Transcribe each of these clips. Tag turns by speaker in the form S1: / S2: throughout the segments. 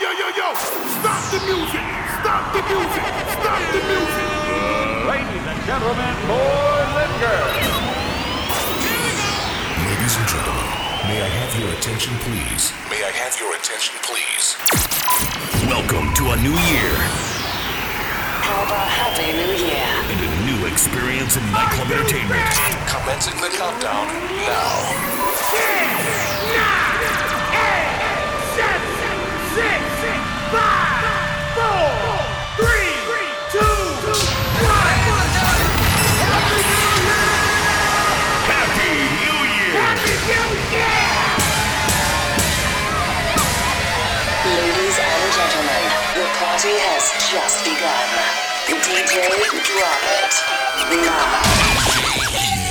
S1: yo, yo, yo! Stop the music! Stop the music! Stop the music!
S2: Ladies and gentlemen, boys and girls.
S3: Ladies and gentlemen, may I have your attention, please? May I have your attention, please? Welcome to a new year
S4: Have a happy new year.
S3: and a new experience in nightclub entertainment. Commencing the countdown now. Happy New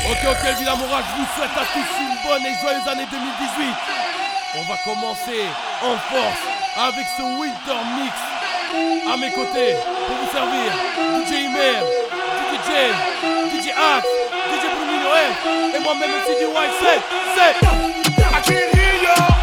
S5: Ok, ok, Villa je vous souhaite à tous une bonne et joyeuse année 2018. On va commencer en force avec ce Winter Mix. À mes côtés, pour vous servir, DJ Imer, DJ J, DJ Axe, DJ Bruno Noël et moi-même aussi du White C'est, c'est
S1: I can't hear ya!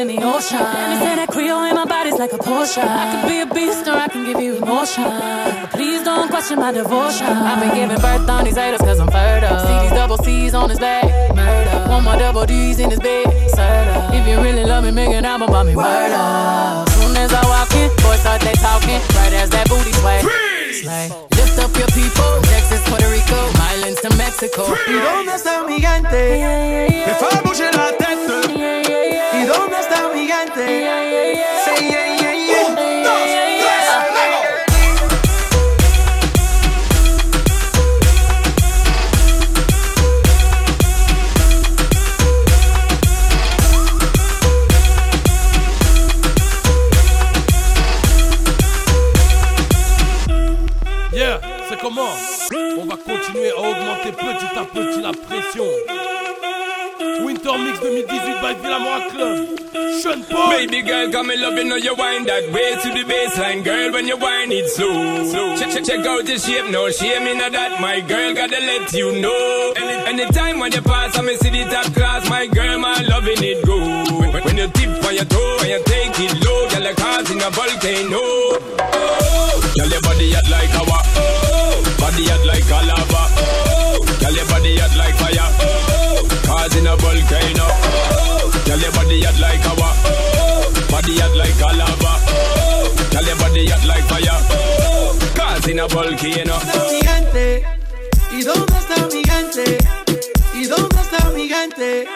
S6: Stay wetter than the ocean. And they say that Creole in my body's like a potion. I could be a beast or I can give you emotion. But please don't question my devotion. I've been giving birth on these haters cause I'm fertile. See these double C's on his back. Murder. One more double D's in his bed. Serta. If you really love me, make an album about me. Word up. Soon as I walk in, boys start they talking. Right as that booty sway. Slay. Lift up your people. Texas, Puerto Rico. Islands to Mexico.
S7: ¿Y dónde está mi gigante? Que fa bouger
S5: Winter Mix 2018 by Villamora Club. Sean Paul.
S8: Baby girl, come and love you know you wind that way to the baseline, girl. When you wind it slow, slow. Check, check, check out the shape, no shame in that. My girl, gotta let you know. Any, anytime when you pass, I me see the top class. My girl, my loving it go. When, when you tip on your toe and you take it low, girl, like causing a volcano. Oh, girl, your body hot like a Oh, body hot like a lava. Oh, girl, your body hot like body hot like a body like a lava. Hot like a volcano.
S7: gigante? ¿Y dónde está mi gigante? ¿Y dónde está mi gigante?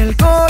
S9: El corazón,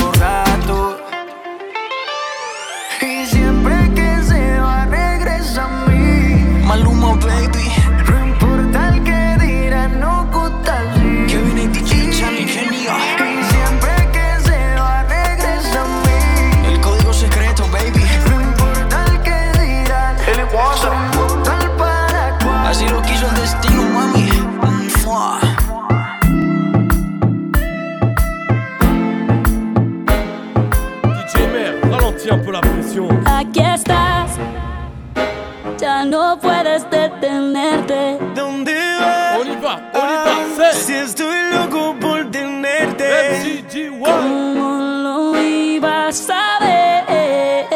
S10: no
S11: puedes detenerte.
S12: ¿Dónde vas?
S5: On y va, on y va, c'est
S12: Si estoy loco por tenerte.
S5: MCG1,
S11: ¿Cómo lo ibas a ver?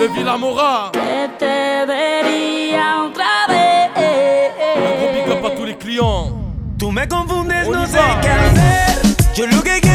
S5: le Villamora.
S11: Que te vería otra vez.
S5: Un gros big up à tous les clients.
S12: Tú me confundes,
S5: On
S12: no sé qué hacer. Yo lo que quiero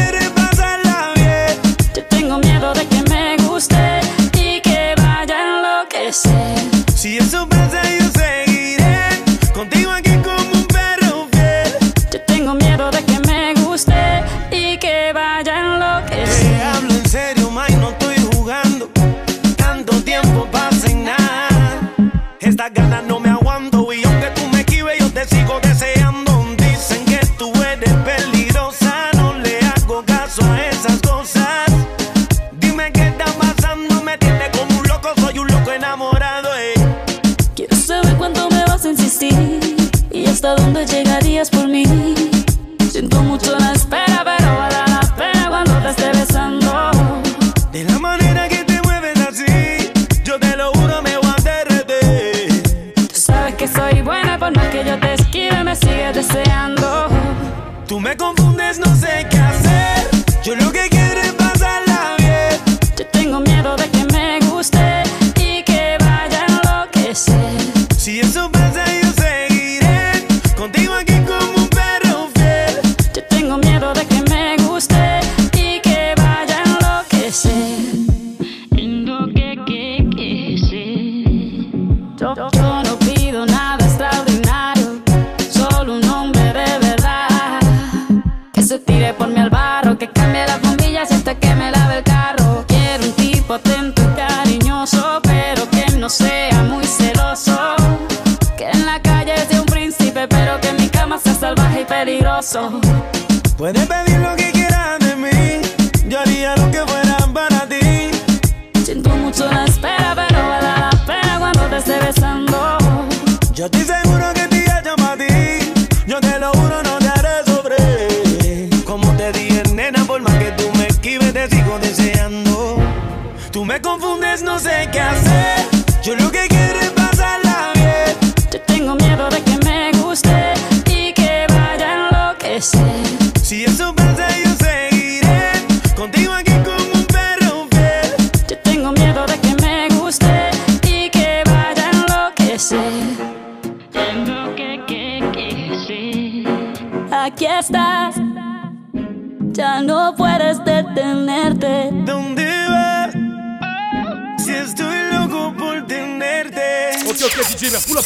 S5: Whenever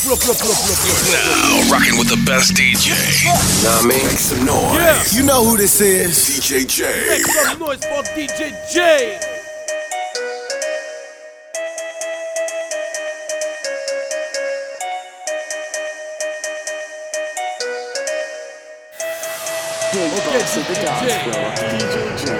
S5: up, pull up, pull up.
S13: Now, rocking with the best DJ. Nah, man. Make some noise.
S5: Yeah.
S13: You know who this is. DJ J.
S5: Make some noise for DJ J. Ok, DJ J.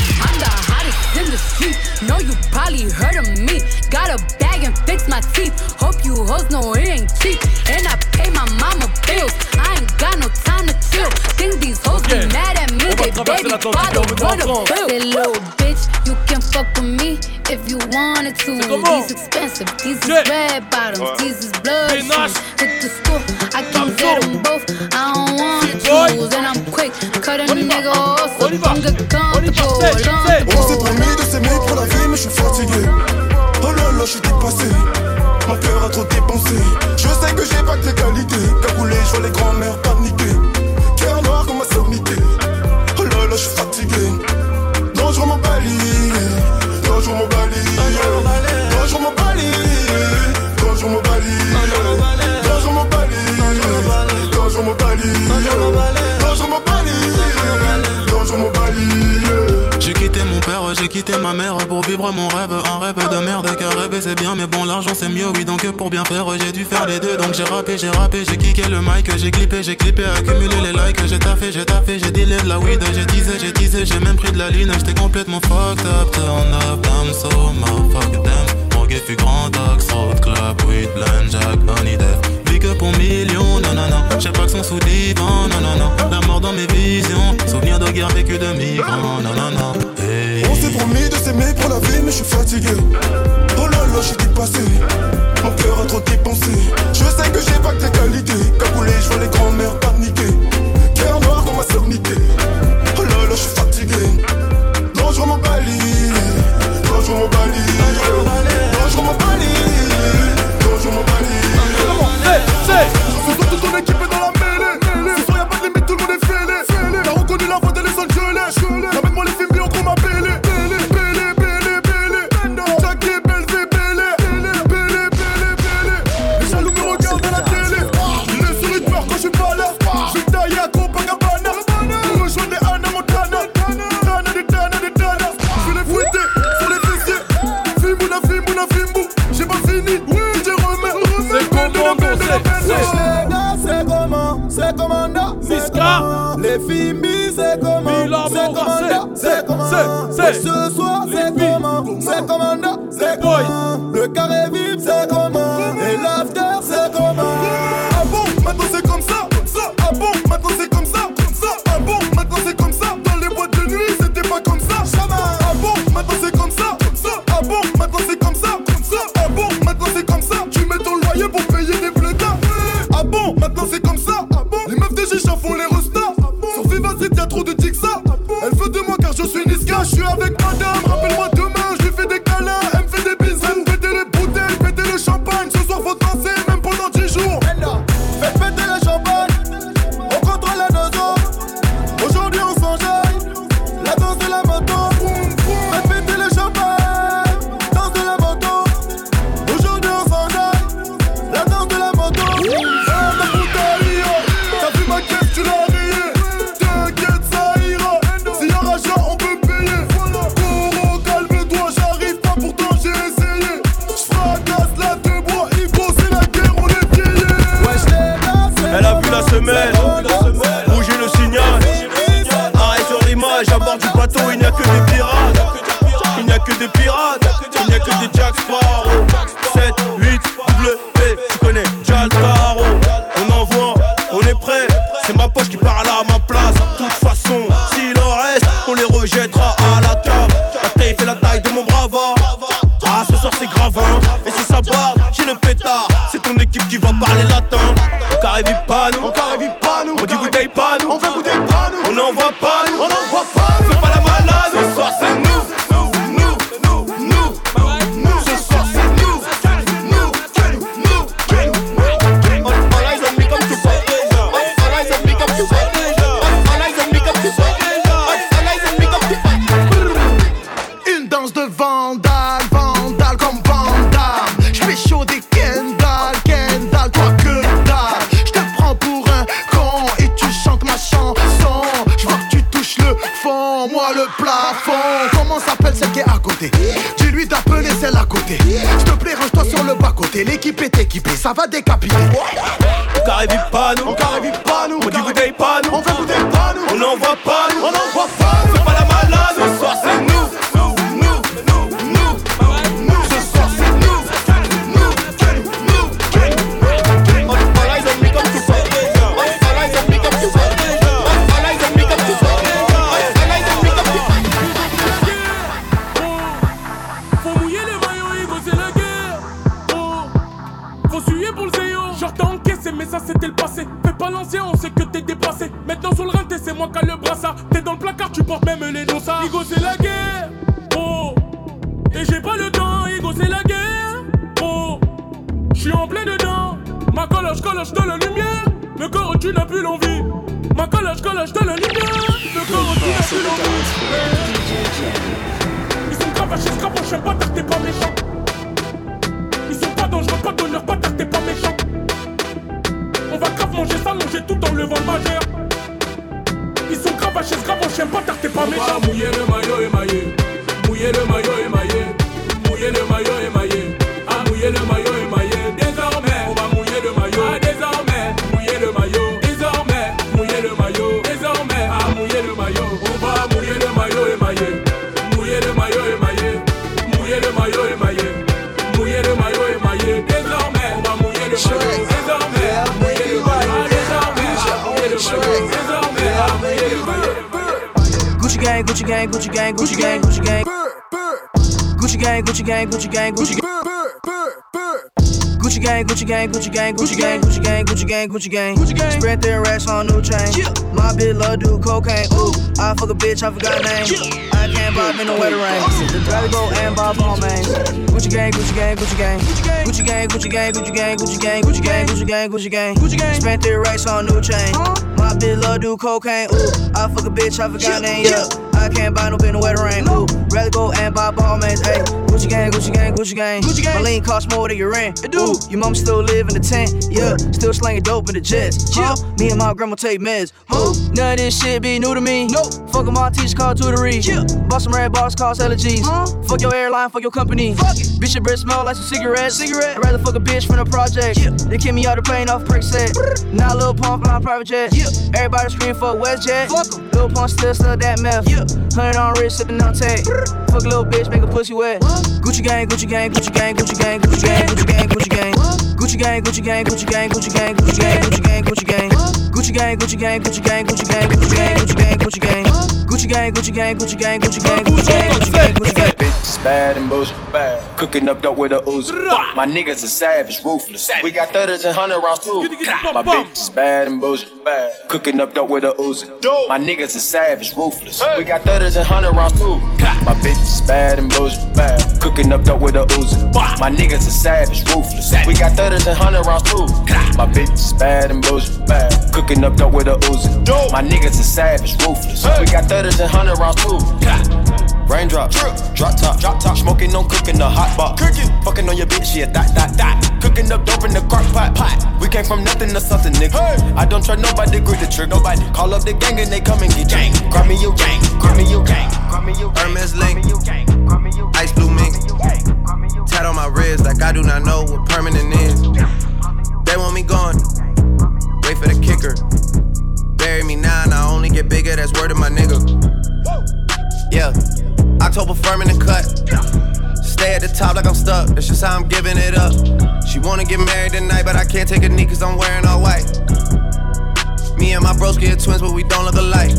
S14: The street. Know you probably heard of me. Got a bag and fix my teeth. Hope you hoes know it ain't cheap. And I pay my mama bills. I ain't got no time to chill. Think these hoes be mad at me. They baby father wanna. Say little bitch, you can fuck with me if you wanted to. These expensive, these is red bottoms,
S5: Ouais.
S14: these is blood shoes. Hit the school, I can get them both. I don't wanna choose, and I'm quick. Cut a nigga off, get comfortable.
S1: On s'est promis de s'aimer pour la vie, mais je suis fatigué. Oh là là, je suis dépassé. Mon cœur a trop dépensé. Je sais que j'ai pas que les qualités. Cagoulé, je vois les grands-mères
S15: pour vivre mon rêve, un rêve de merde car rêver c'est bien mais bon l'argent c'est mieux oui donc pour bien faire j'ai dû faire les deux donc j'ai rappé, j'ai rappé, j'ai kické le mic, j'ai clippé, j'ai clippé, accumulé les likes, j'ai taffé, j'ai taffé, j'ai dealé de la weed, j'ai teasé, j'ai teasé, j'ai même pris de la ligne, j'étais complètement fucked up, turn up, damn so motherfucker damn, mon fut grand Oxford Club, weed, blend, jack, honey death, que pour millions, non non non, j'ai pas que son sous divan, non non non, la mort dans mes visions, souvenir de guerre vécu de migrants, non non non.
S1: On s'est promis de s'aimer pour la vie, mais je suis fatigué. Oh là là, je suis dépassé. Mon cœur a trop dépensé. Je sais que j'ai pas que tes qualités. Cagoulé, je vois les grands-mères paniquer. Cœur noir comme ma sœurnité. Oh là je suis fatigué. Dangereux mon bali. Dangereux mon bali. Dangereux gonna keep it. Les filles, c'est comment? C'est comment?
S5: C'est comment?
S1: Ce soir, c'est comment? C'est comment? C'est comment? Ça
S16: va
S17: décapiter.
S18: Gang, Gucci gang, Gucci gang. Spread their racks on new chain. My bitch love do cocaine. Ooh, I fuck a bitch, I forgot name. I can't bob in the wetter rain. Rather go and bob on main. Gucci gang, Gucci gang, Gucci gang. Gucci gang, Gucci gang, Gucci gang, Gucci gang, Gucci gang, Gucci gang, Gucci gang. Gucci gang. Spent their racks on new chain. My bitch love do cocaine. Ooh, I fuck a bitch, I forgot name. Yeah. I can't buy no bin in the wetter rain. Ooh, rather go and buy ball mains. Ayy, Gucci gang, Gucci gang, Gucci gang. Gucci gang. My lean cost more than your rent. It do. Your mom still live in the tent. Yeah, still slanging dope in the jets. Yeah. Me and my grandma take meds. Ooh, none of this shit be new to me. Nope. Fuck my teacher called tutory. Yeah. Bought some red bars, cause allergies. Huh? Fuck your airline, fuck your company. Fuck it. Bitch, your breath smell like some cigarettes. Cigarette. I'd rather fuck a bitch from the project. Yeah. They kick me out the plane off prick set. Now Lil Pump flying private jet. Yeah. Everybody scream for WestJet. Fuck 'em. Lil Pump still still that meth. Yeah. Hundred on wrist, sipping on tag. Fuck a little bitch, make a pussy wet. Gucci gang, Gucci gang, Gucci gang, Gucci gang, Gucci gang, Gucci gang, Gucci gang. Gucci gang, Gucci gang, Gucci gang, Gucci gang, Gucci gang, Gucci gang, Gucci gang. Gucci gang, Gucci gang, Gucci gang, Gucci gang, Gucci gang, Gucci gang, Gucci gang. Gucci gang, Gucci gang, Gucci gang, Gucci gang, Gucci gang, Gucci gang, Gucci gang.
S19: Bitch, bad and bullshit. Bad. Cooking up dope with a Uzi. My niggas are savage, ruthless. We got thudders and hundred rounds too. My bitch is bad and bullshit. Bad. Cooking up dope with a Uzi. My niggas are savage, ruthless. We got thudders and hundred rounds too. My bitch is bad and bullshit. Bad. Cooking up dope with a Uzi. My niggas are savage, ruthless. We got thudders and hundred rounds too. My bitch is bad and bullshit. Bad. Cooking up dope with a Uzi. My niggas are savage, ruthless. We got thudders and hundred rounds too. Raindrop, drip, drop top, drop top, smoking on cooking the hot pot, cooking, fucking on your bitch, yeah, that, that, that, cooking up dope in the crock pot, pot. We came from nothing to something, nigga. I don't trust nobody, grip the trick, nobody. Call up the gang and they come and get gang. Grab me your gang, grab me your gang, grab me your gang.
S20: Hermes link, ice blue mink, tat on my wrist like I do not know what permanent is. They want me gone, wait for the kicker. Bury me now and I only get bigger, that's word of my nigga. Yeah, October firm in the cut. Stay at the top like I'm stuck, that's just how I'm giving it up. She wanna get married tonight, but I can't take a knee cause I'm wearing all white. Me and my broski are twins, but we don't look alike.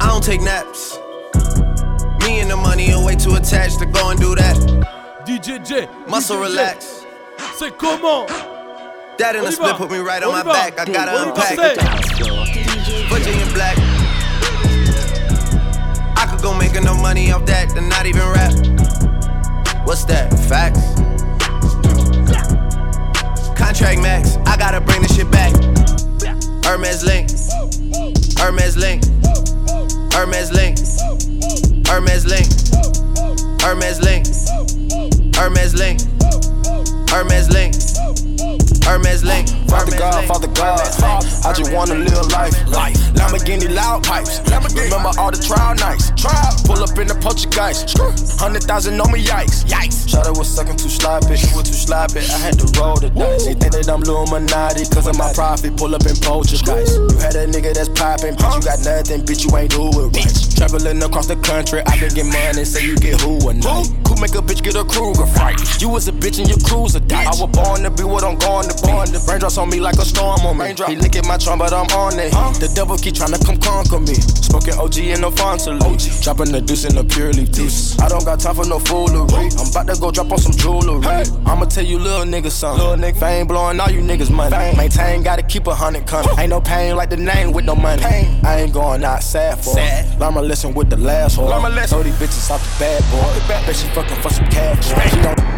S20: I don't take naps. Me and the money are way too attached to go and do that.
S5: DJ J.
S20: Muscle relax.
S5: C'est comment
S20: That in a split put me right
S5: On
S20: my back. I gotta
S5: On y va,
S20: unpack. Virginia black. I could go make enough money off that than not even rap. What's that? Facts. Contract max. I gotta bring this shit back. Hermes link. Hermes link. Hermes link. Hermes link. Hermes link. Hermes link. Hermes link. Hermes link.
S19: Father God, Father God.
S21: I just wanna live life. Life. Lamborghini loud pipes. Remember all the trial nights. Trial. Pull up in the poltergeist. Hundred thousand on me, yikes. Yikes. Shot was sucking too sloppy. She was too sloppy. I had to roll the dice. They think that I'm Illuminati cause of my profit. Pull up in poltergeist. You had a nigga that's popping. Bitch, you got nothing. Bitch, you ain't do it right. Traveling across the country. I been getting money. Say you get who a night. Who make a bitch get a Kruger fight? You was a bitch and your cruiser died. I was born to be what I'm going to be. The raindrops on me like a storm on me. He licking my trunk, but I'm on it. The devil keep trying to come conquer me. Smoking OG in the Fontaine. Dropping the deuce in the purely deuce. I don't got time for no foolery. I'm about to go drop on some jewelry. I'ma tell you little niggas something. Little nigga fame blowing all you niggas money. Maintain, gotta keep a hundred coming. Ain't no pain like the name with no money. I ain't going out sad for it. Learn my lesson with the last one. Throw these bitches off the bad boy. Bet she fucking for some cash. She don't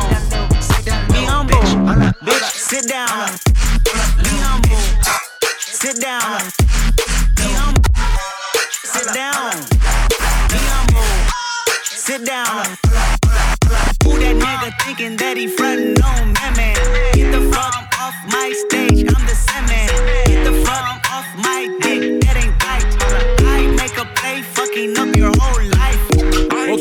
S19: Bitch, sit down. Be humble. Sit down. Be humble. Sit down. Be humble. Sit down. Who that nigga thinking that he frontin' on me, man? Get the fuck off my stage, I'm the semen.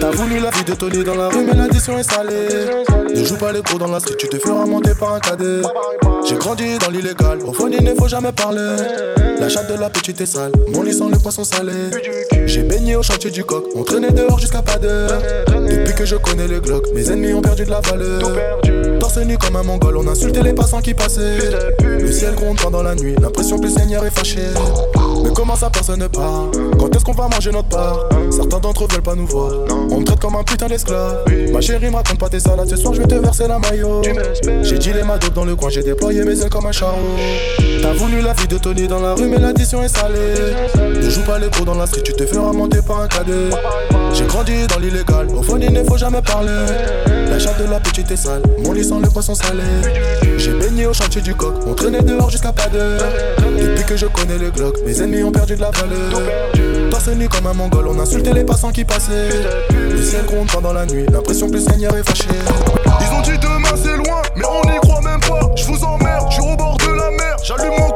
S20: T'as voulu la vie de Tony dans la rue, mais l'addition est salée. Ne joue pas les pros dans la street, tu te feras monter par un cadet. J'ai grandi dans l'illégal, au fond il ne faut jamais parler. La chatte de la petite est sale, mon lit sent le poisson salé. J'ai baigné au chantier du coq, on traînait dehors jusqu'à pas d'heure. Depuis que je connais le Glock, mes ennemis ont perdu de la valeur. Torse nu comme un mongol, on insultait les passants qui passaient. Le ciel gronde pendant la nuit, l'impression que le Seigneur est fâché. Mais comment ça personne ne part Quand est-ce qu'on va manger notre part? Certains d'entre eux veulent pas nous voir. On me traite comme un putain d'esclave. Ma chérie, me raconte pas tes salades, ce soir je vais te verser la maillot. J'ai dit les madocs dans le coin, j'ai déployé mes ailes comme un charreau. T'as voulu la vie de Tony dans la rue, mais l'addition est salée. Ne joue pas les gros dans la street, tu te feras monter par un cadet. J'ai grandi dans l'illégal, au fond il ne faut jamais parler. La chatte de la petite est sale, mon lit le poisson salé. J'ai baigné au chantier du coq, on traînait dehors jusqu'à pas d'heure. Depuis que je connais le Glock, mes ennemis ont perdu de la valeur. Torse nu comme un mongol, on insultait les passants qui passaient. Le ciel gronde pendant la nuit, l'impression que le Seigneur est fâché.
S1: Ils ont dit demain c'est loin, mais on n'y croit même pas. Je vous emmerde, je suis au bord de la mer, j'allume mon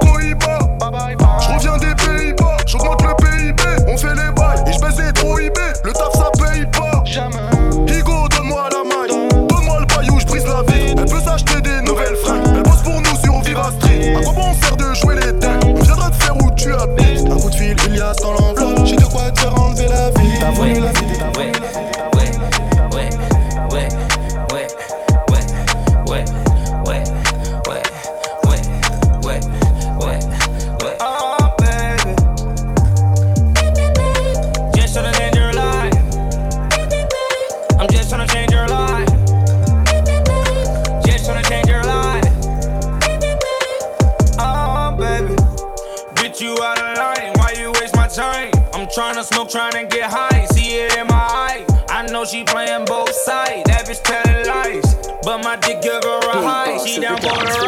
S19: give her a high. She down for the ride.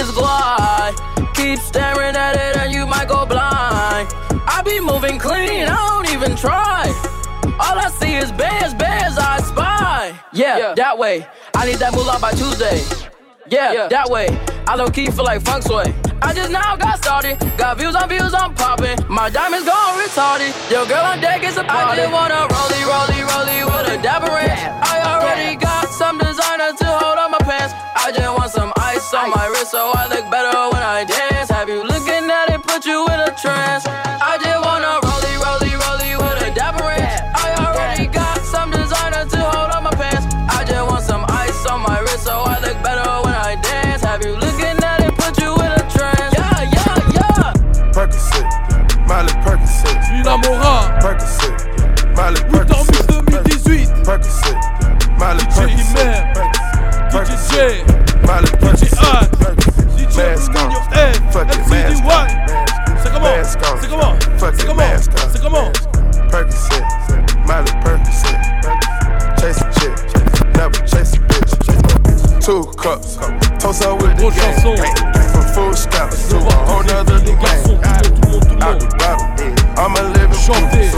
S22: just glide. Keep staring at it and you might go blind. I be moving clean, I don't even try. All I see is bears, bears I spy. Yeah, yeah. that way. I need that moolah by Tuesday. Yeah, yeah, that way. I low key feel like funk sway. I just now got started. Got views on views, I'm popping. My diamonds gone retarded. Yo, girl on deck is a party. I just wanna rollie, rollie, rollie with a dapper ranch. I already got some designer to hold on my pants. I just want some ice on my wrist so I look better when I dance. Have you looking at it, put you in a trance? I just wanna rollie, rollie, rollie with a dapper ranch. I already got some designer to hold on my pants. I just want some ice on my wrist so I look better when I dance. Have you looking at it, put you in a trance? Yeah, yeah, yeah.
S1: Percocet, Miley Percocet.
S5: Villa Mora.
S1: Percocet, Miley
S5: Winter Mix
S1: Percocet.
S5: 2018
S1: Percocet, Miley
S5: DJ Imer DJ J Project Sick
S1: mask on. Sick on. Percocet, Miley Percocet. Chase a chick, never chase a bitch. Two cups, toast up with the gang. From food stamps to a whole nother
S5: new gang.
S1: Out the bottle, I'm a living proof.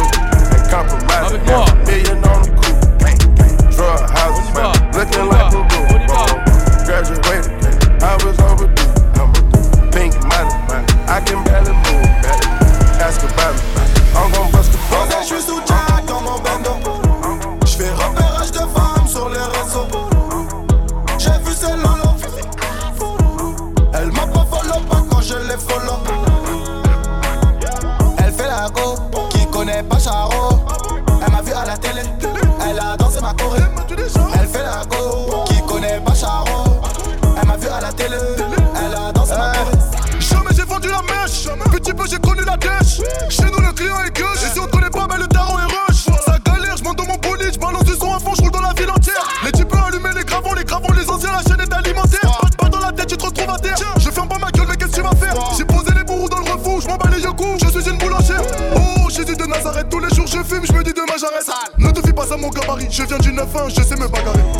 S20: Je viens du 9-1, je sais me bagarrer.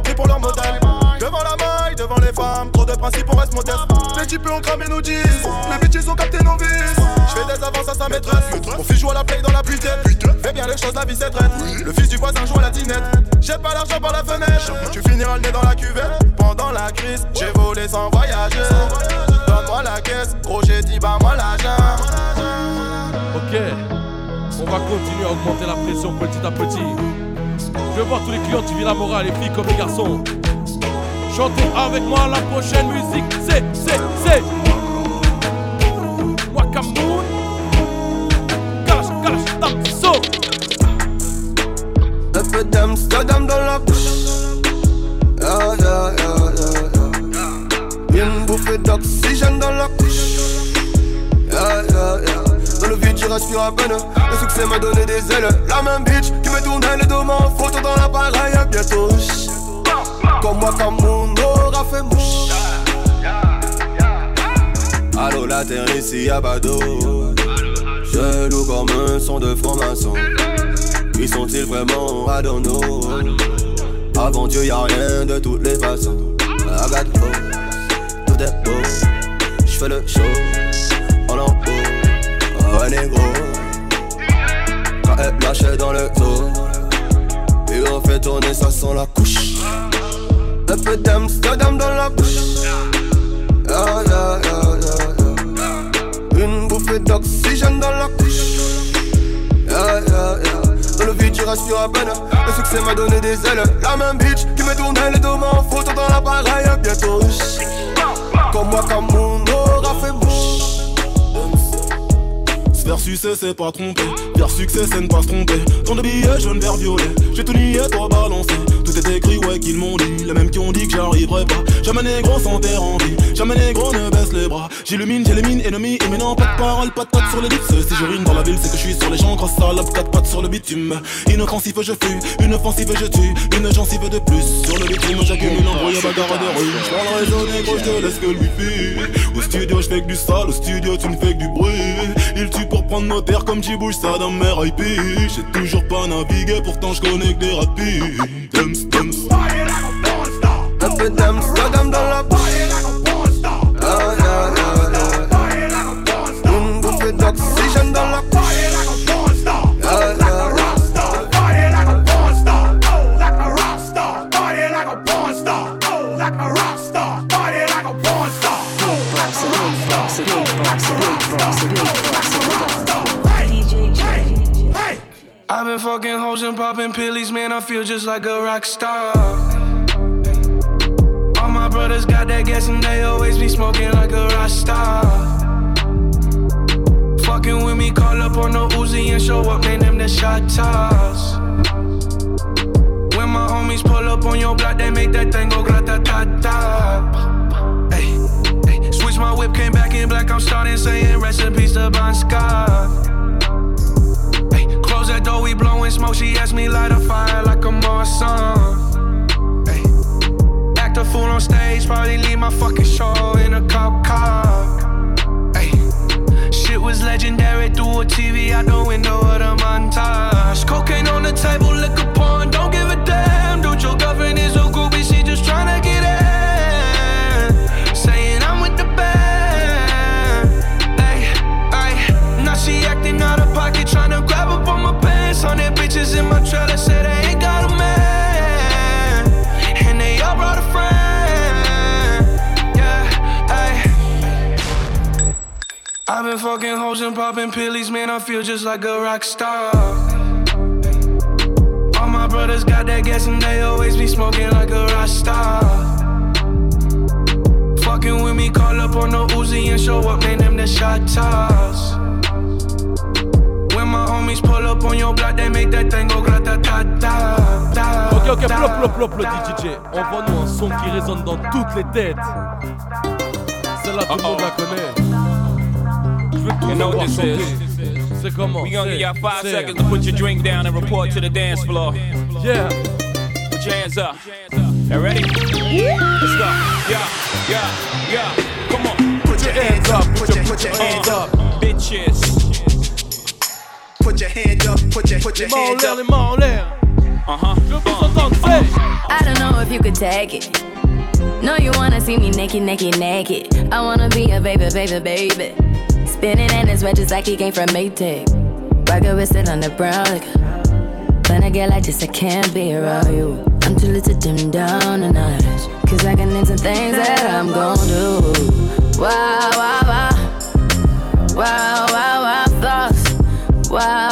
S20: Pour leur modèle. Devant la maille, devant les femmes, trop de principes, on reste modeste. Les types ont cramé nos jeans, les bitches ont capté nos vis. J'fais des avances à sa maîtresse, mon fils joue à la play dans la puitaine. Fais bien les choses, la vie c'est traite. Le fils du voisin joue à la dinette. Jette pas l'argent par la fenêtre, tu finiras le nez dans la cuvette. Pendant la crise, j'ai volé sans voyager. Donne-moi la caisse, gros j'ai dit bah moi l'argent.
S5: Ok, on va continuer à augmenter la pression petit à petit. Je veux voir tous les clients du Villa Mora, les filles comme les garçons. Chantez avec moi la prochaine musique, c'est, c'est, c'est. Wakamoon. Cache, cache, Tamso.
S23: Un peu d'Amsterdam dans la couche. Yeah, yeah, yeah, yeah, yeah. Une bouffée d'oxygène dans la couche. Yeah, yeah, yeah. Dans le vide, je respire à peine. Le succès m'a donné des ailes. La même bitch tournait le dos photo dans l'appareil. Bientôt.
S24: Comme moi, comme mon aura fait mouche. Allô, la terre ici, y'a pas d'eau. Jaloux comme un son de franc-maçon. Qui sont-ils vraiment à Avant Dieu, y'a rien de toutes les façons. I got tout est beau. J'fais le show en haut. Oh, négro. Lâche dans le dos. Et on fait tourner, ça sent la couche. Un peu d'Amsterdam dans la bouche. Yeah, yeah, yeah, Une bouffée d'oxygène dans la couche. Yeah. Dans le vide, tu rassures à peine. Le succès m'a donné des ailes. La même bitch qui me tournait les deux mains en dans l'appareil. Bientôt, comme moi, comme mon aura fait
S15: succès, c'est pas tromper. Vers succès, c'est ne pas se tromper. Ton de billets jaune, vert, violet. J'ai tout nié, toi balancé. Tout est écrit, ouais, qu'ils m'ont dit. Les mêmes qui ont dit que j'arriverai pas. Jamais sans terre en vie. Jamais négro ne baisse les bras. J'illumine, j'élimine, ennemi. Et maintenant, pas de parole, pas de patte sur les lips. Si je rime dans la ville, c'est que je suis sur les gens. Grosse salope, quatre pattes sur le bitume. Inoffensif, je fuis. Une offensive, je tue. Une gencive de plus. Sur le bitume, j'accumule embrouille, bagarre de rue. J'prends le réseau négro, je laisse que wifi. Au studio, je fais que du sale. Au studio, tu me fais que du bruit. Il tue pour prendre nos terres comme j'y bouge ça dans mes IP. J'ai toujours pas navigué, pourtant je connais que des rapides.
S24: with them,
S25: I've been fucking hoes and popping pills, man. I feel just like a rock star. Brothers got that gas and they always be smoking like a rock. Fucking with me, call up on the Uzi and show up, man. Them the shot toss. When my homies pull up on your block, they make that thing go grata ta ta. Hey, hey. Switch my whip, came back in black. I'm starting saying recipes to Bon Scott. Close that door, we blowing smoke. She asked me light a fire like a Marsan. Act a fool on stage, probably leave my fucking show in a cop car. Hey, shit was legendary through a TV out the window of the montage. Cocaine on the table, liquor porn, don't give a damn. Dude, your girlfriend is a groupie, she just tryna get been fucking hoes and popping pillies, man. I feel just like a rock star. All my brothers got that gas and they always be smoking like a rock star. Fucking with me, call up on the Uzi and show up, man. Them the shot toss. When my homies pull up on your block, they make that thing go grata ta ta ta.
S5: Ok, ok, plop, plop, plop, le DJ. Envoie-nous un son qui résonne dans toutes les têtes. Celle-là, tout le monde la connaît. Je veux tout
S26: You know what this
S5: chanter.
S26: is.
S5: C'est comment
S26: We gonna give y'all five
S5: c'est-
S26: seconds to put your drink down and report to the dance floor.
S5: Yeah.
S26: Put your hands up. You ready? Let's go. Yeah, yeah, yeah. Come on.
S25: Put your hands up, put your, put your hands up.
S26: Bitches.
S25: Put your hand up, put your, put your
S5: Les mains en
S25: hands up.
S5: les mains en.
S26: Uh-huh.
S5: Je veux vous entendre, c'est.
S27: I don't know if you could take it. No, you wanna see me naked, naked, naked. I wanna be a baby, baby, baby. Spinning in his red just like he came from Maytag. Rocket it on the brown. Like, when I get like this, I can't be around you. I'm too little to dim down a notch. Cause I can into things that I'm gon' do. Wow, wow, wow. Wow, wow, wow, thoughts. Wow.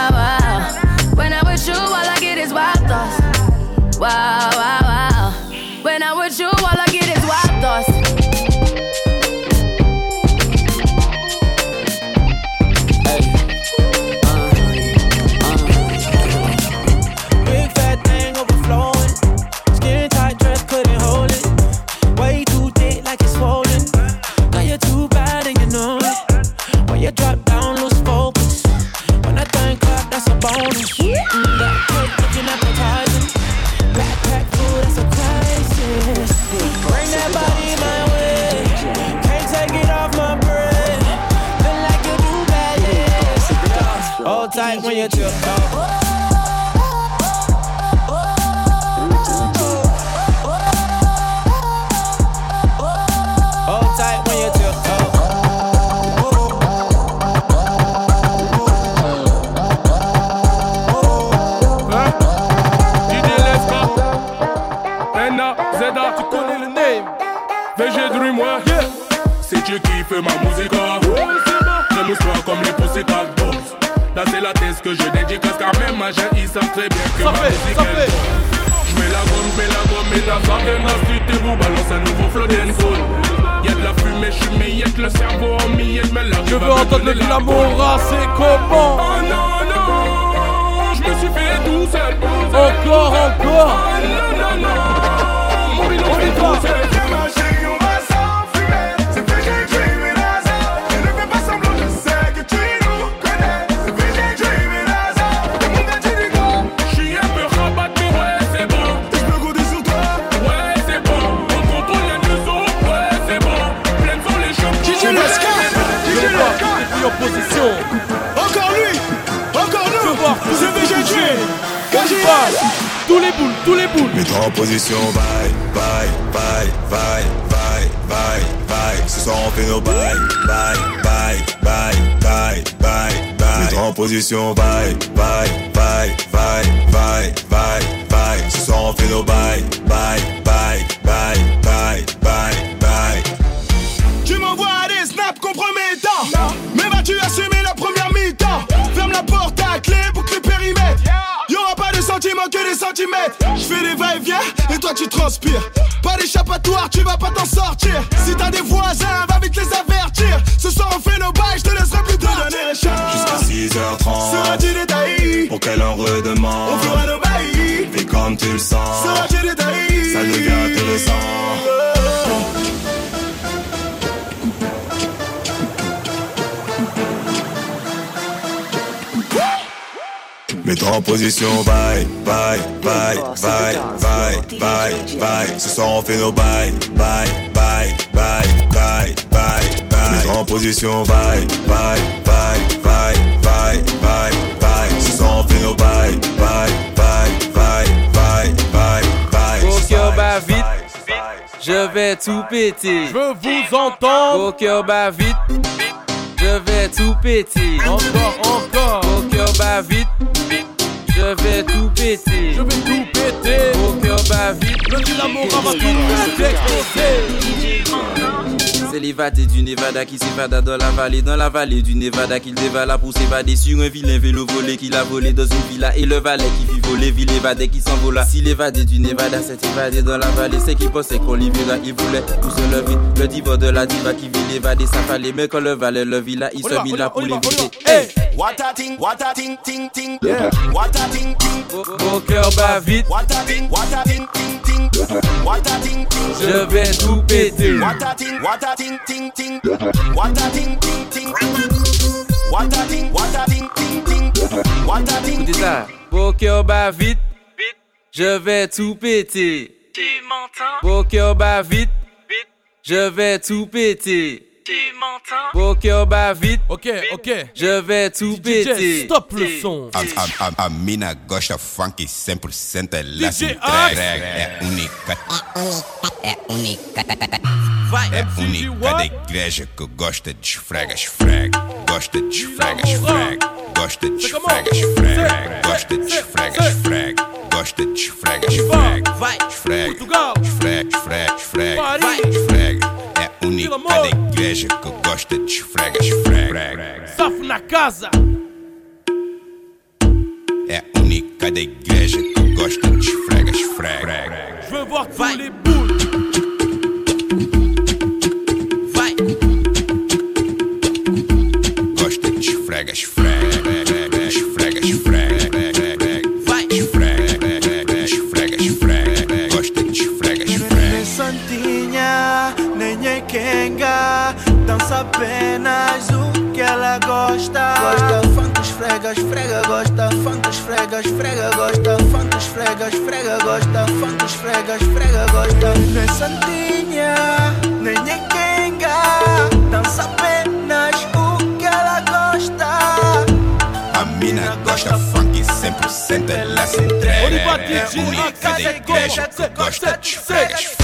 S17: Tu kiffes ma musique, démontre-toi comme les Pussycat Dolls. Là c'est la thèse que je dédicace car même ma jeune ils savent très bien que ça ma fait, musique ça fait. Je mets la gomme, mets la gomme et la la suite et vous balance un nouveau flow d'encool Y'a de la fumée, je y'a le cerveau en miette, mais là
S5: je veux entendre le Vilamora, c'est comment?
S17: Oh non, non, je me suis fait tout seul.
S5: Encore, encore.
S17: Oh non, non, non,
S5: Tous les boules,
S28: Mets-toi en position, bye, bye, bye, bye, bye, bye, bye Ce soir on fait nos bye, bye, bye, bye, bye, bye, bye Mets-toi en position, bye, bye, bye, bye, bye, bye, bye Ce soir on fait nos bye, bye, bye, bye, bye, bye, bye
S1: Tu m'envoies des snaps compromettants Mais vas-tu assumer la première mi-temps Ferme la porte à clé pour que le périmètre que des centimètres. Je fais des va-et-vient et toi tu transpires. Pas d'échappatoire, tu vas pas t'en sortir. Si t'as des voisins, va vite les avertir. Ce soir on fait nos bails, je te laisserai plus tard.
S28: Jusqu'à 6h30
S1: Seras-tu détaillé
S28: Pour qu'elle en redemande.
S1: On fera nos bails.
S28: Fais comme tu le sens.
S1: Seras-tu détaillé
S28: Ça devient intéressant Mets-toi en position, bye, bye, bye, bye, bye, bye, bye. Ce soir on fait nos bye, bye, bye, bye, bye, bye, bye. Mets-toi en position, bye, bye, bye, bye, bye, bye, bye. Ce soir on fait nos bye, bye, bye, bye, bye, bye, bye.
S29: Au cœur bat vite, je vais tout péter.
S5: Je veux vous entendre.
S29: Au cœur bat vite, je vais tout péter.
S5: Encore, encore.
S29: Au cœur bat vite. Je vais tout péter.
S5: Je vais tout péter.
S29: Au cœur bat vite.
S5: Le Dynamo va tout exploser.
S29: C'est l'évadé du Nevada qui s'évada dans la vallée, dans la vallée du Nevada qu'il dévala pour s'évader sur un vilain vélo volé qu'il a volé dans une villa et le valet qui fit voler, ville évadé qui s'envola. Si l'évadé du Nevada s'est évadé dans la vallée, c'est qu'il pensait qu'on libéra, il voulait tout se lever. Le diva de la diva qui vit l'évadé, ça fallait, mais quand le valet le villa, il se mit là pour l'éviter. Hey!
S1: What a ting, what a ting, ting, ting. What a ting, ting.
S29: Au cœur bat vite.
S1: What a ting, what a ting, ting, ting. What a ting, ting.
S29: Je vais tout péter.
S1: What a ting, what a ting, ting, ting. What a ting, ting, ting. What a ting, what a ting, ting, ting. What a ting,
S29: Écoutez ça. Au cœur bat vite. Je vais tout péter.
S30: Tu
S29: vite.
S5: Ok, ok.
S31: Je vais tout péter.
S5: Stop le son.
S29: A mina gosta funk 100% la
S5: DJ
S29: track é única. É única. Vai. É gosta de esfrega, esfrega. Gosta de esfrega, esfrega. Gosta de esfrega, esfrega. Gosta de esfrega, esfrega. Gosta de esfrega, esfrega. Vai. Esfrega. Esfrega, esfrega, única da igreja que gosta de esfregas, esfrega.
S5: Safo na casa!
S29: É única da igreja que gosta de esfregas, esfrega.
S5: Je veux voir. frega
S29: gosta,
S10: funk esfrega, esfrega, frega gosta. Não é santinha, nem é quenga, dança apenas o que ela gosta.
S29: A mina gosta funk 100%, ela se entrega. É única de igreja que gosta de
S32: fregas,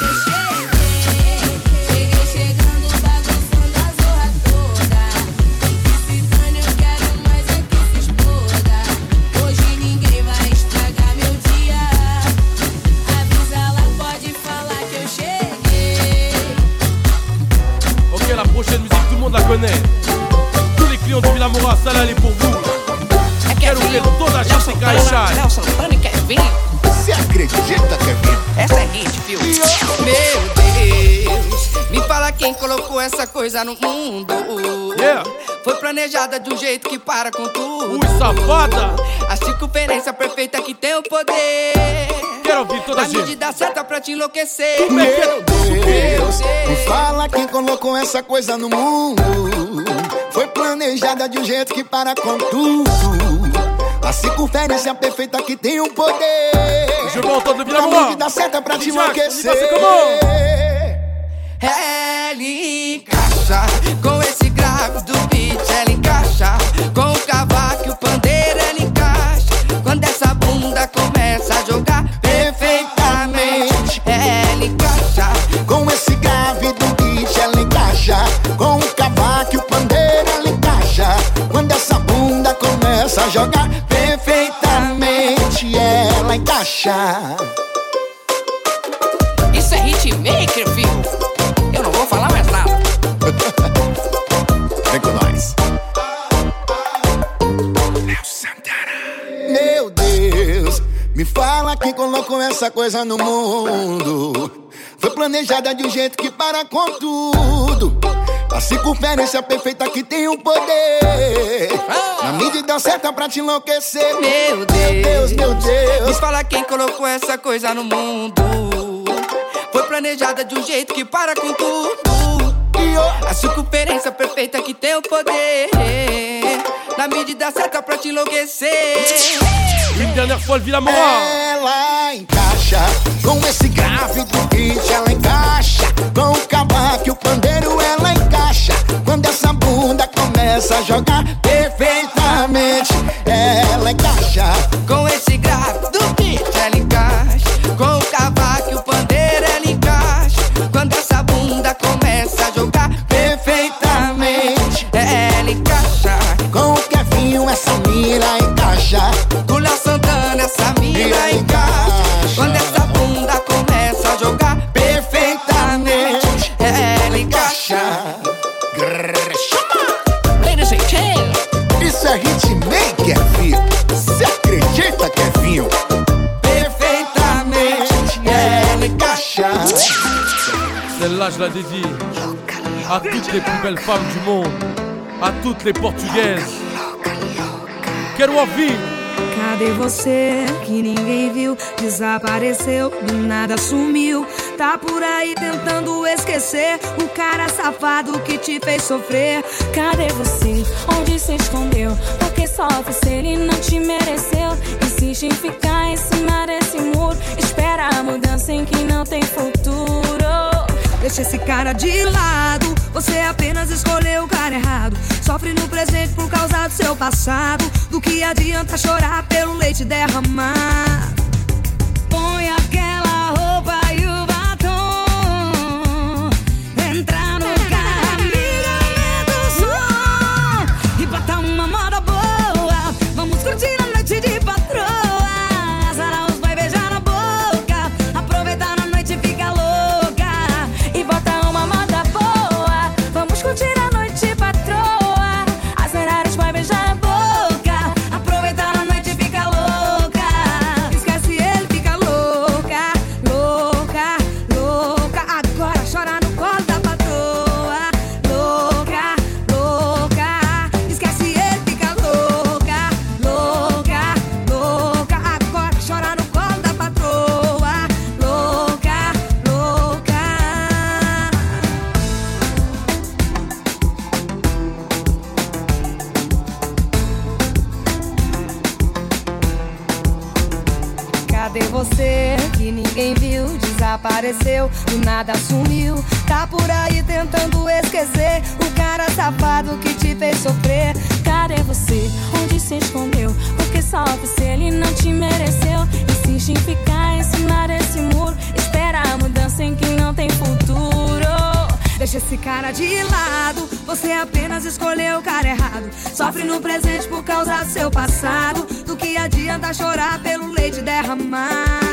S32: Yes. coisa no mundo. Yeah. Foi planejada de um jeito que para com tudo.
S5: Ui, safada!
S32: A circunferência perfeita que tem o poder.
S5: Quero ouvir toda a gente.
S32: A medida certa pra te enlouquecer.
S33: Meu Meu Deus, me fala quem colocou essa coisa no mundo. Foi planejada de um jeito que para com tudo. A circunferência perfeita que tem o poder.
S5: Gilvão, todo mundo. A
S33: medida certa pra te enlouquecer. Tá ela encaixa com esse grave do beat, ela encaixa com o cavaco e o pandeiro, ela encaixa. Quando essa bunda começa a jogar perfeitamente, ela encaixa com esse grave do beat, ela encaixa com o cavaco e o pandeiro, ela encaixa. Quando essa bunda começa a jogar perfeitamente, ela encaixa. Colocou essa coisa no mundo. Foi planejada de um jeito que para com tudo. A circunferência perfeita que tem o um poder. Na medida certa pra te enlouquecer.
S34: Meu Deus, meu Deus. Me fala quem colocou essa coisa no mundo. Foi planejada de um jeito que para com tudo. A circunferência perfeita que tem o poder. Na medida certa pra te enlouquecer.
S5: Dernière fois, le Mora.
S33: Ela encaixa com esse grave do beat. Ela encaixa com o cavaco e o pandeiro. Ela encaixa quando essa bunda começa a jogar perfeitamente. Ela encaixa com esse grave
S5: Celle-là, je la dédie à toutes les plus belles femmes du monde, à toutes les portugaises. Quero ouvir.
S14: Cadê você que ninguém viu? Desapareceu, do nada sumiu. Tá por aí tentando esquecer o cara safado que te fez sofrer.
S12: Cadê você? Onde se escondeu? Porque sofre se ele não te mereceu. Insiste em ficar em cima desse muro. Espera a mudança em que não tem futuro.
S14: Deixa esse cara de lado. Você apenas escolheu o cara errado. Sofre no presente por causa do seu passado. Do que adianta chorar pelo leite derramar? Põe aquela nada sumiu. Tá por aí tentando esquecer o cara safado que te fez sofrer.
S12: Cadê você? Onde se escondeu? Porque sofre se ele não te mereceu. Insiste em ficar em cima desse muro. Espera a mudança em que não tem futuro.
S14: Deixa esse cara de lado, você apenas escolheu o cara errado. Sofre no presente por causa do seu passado. Do que adianta chorar pelo leite derramar?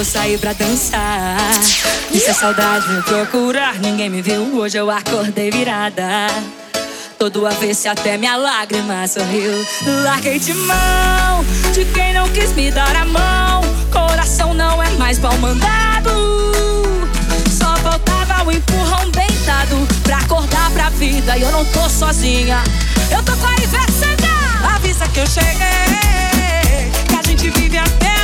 S35: Vou sair pra dançar. Se a saudade me procurar, ninguém me viu. Hoje eu acordei virada. Todo avesso até minha lágrima sorriu. Larguei de mão de quem não quis me dar a mão. Coração não é mais pau mandado. Só faltava um empurrão bem dado pra acordar pra vida. E eu não tô sozinha. Eu tô com a Ivete. Avisa que eu cheguei. Que a gente vive uma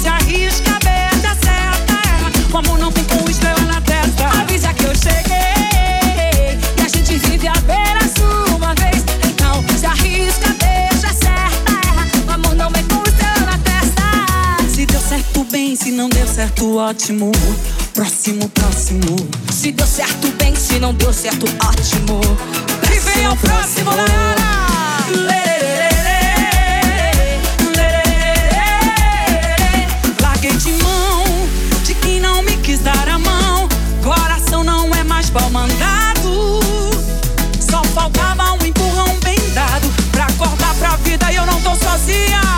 S35: se arrisca, beija, certa. O amor não tem com estrela na testa. Avisa que eu cheguei. Que a gente vive apenas uma vez. Então se arrisca, beija, certa. O amor não vem com estrela na testa. Se deu certo, bem. Se não deu certo, ótimo. Próximo, próximo. Se deu certo, bem. Se não deu certo, ótimo. E vem o próximo, galera. Larguei de mão de quem não me quis dar a mão. Coração não é mais pau mandado. Só faltava um empurrão bem dado pra acordar pra vida e eu não tô sozinha.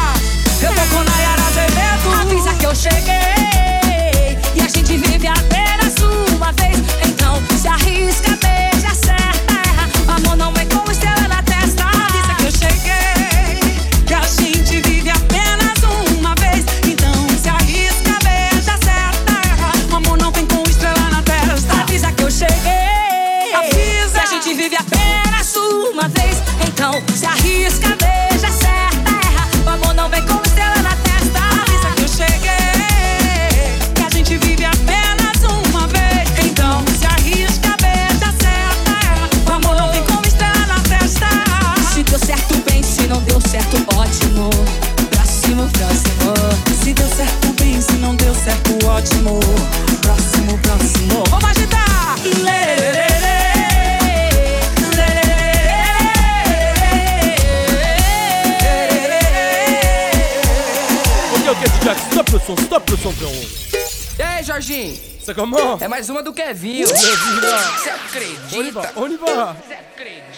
S5: Você como?
S34: É mais uma do
S5: Kevinho.
S34: Você acredita?
S5: Onde vai? Onde vai?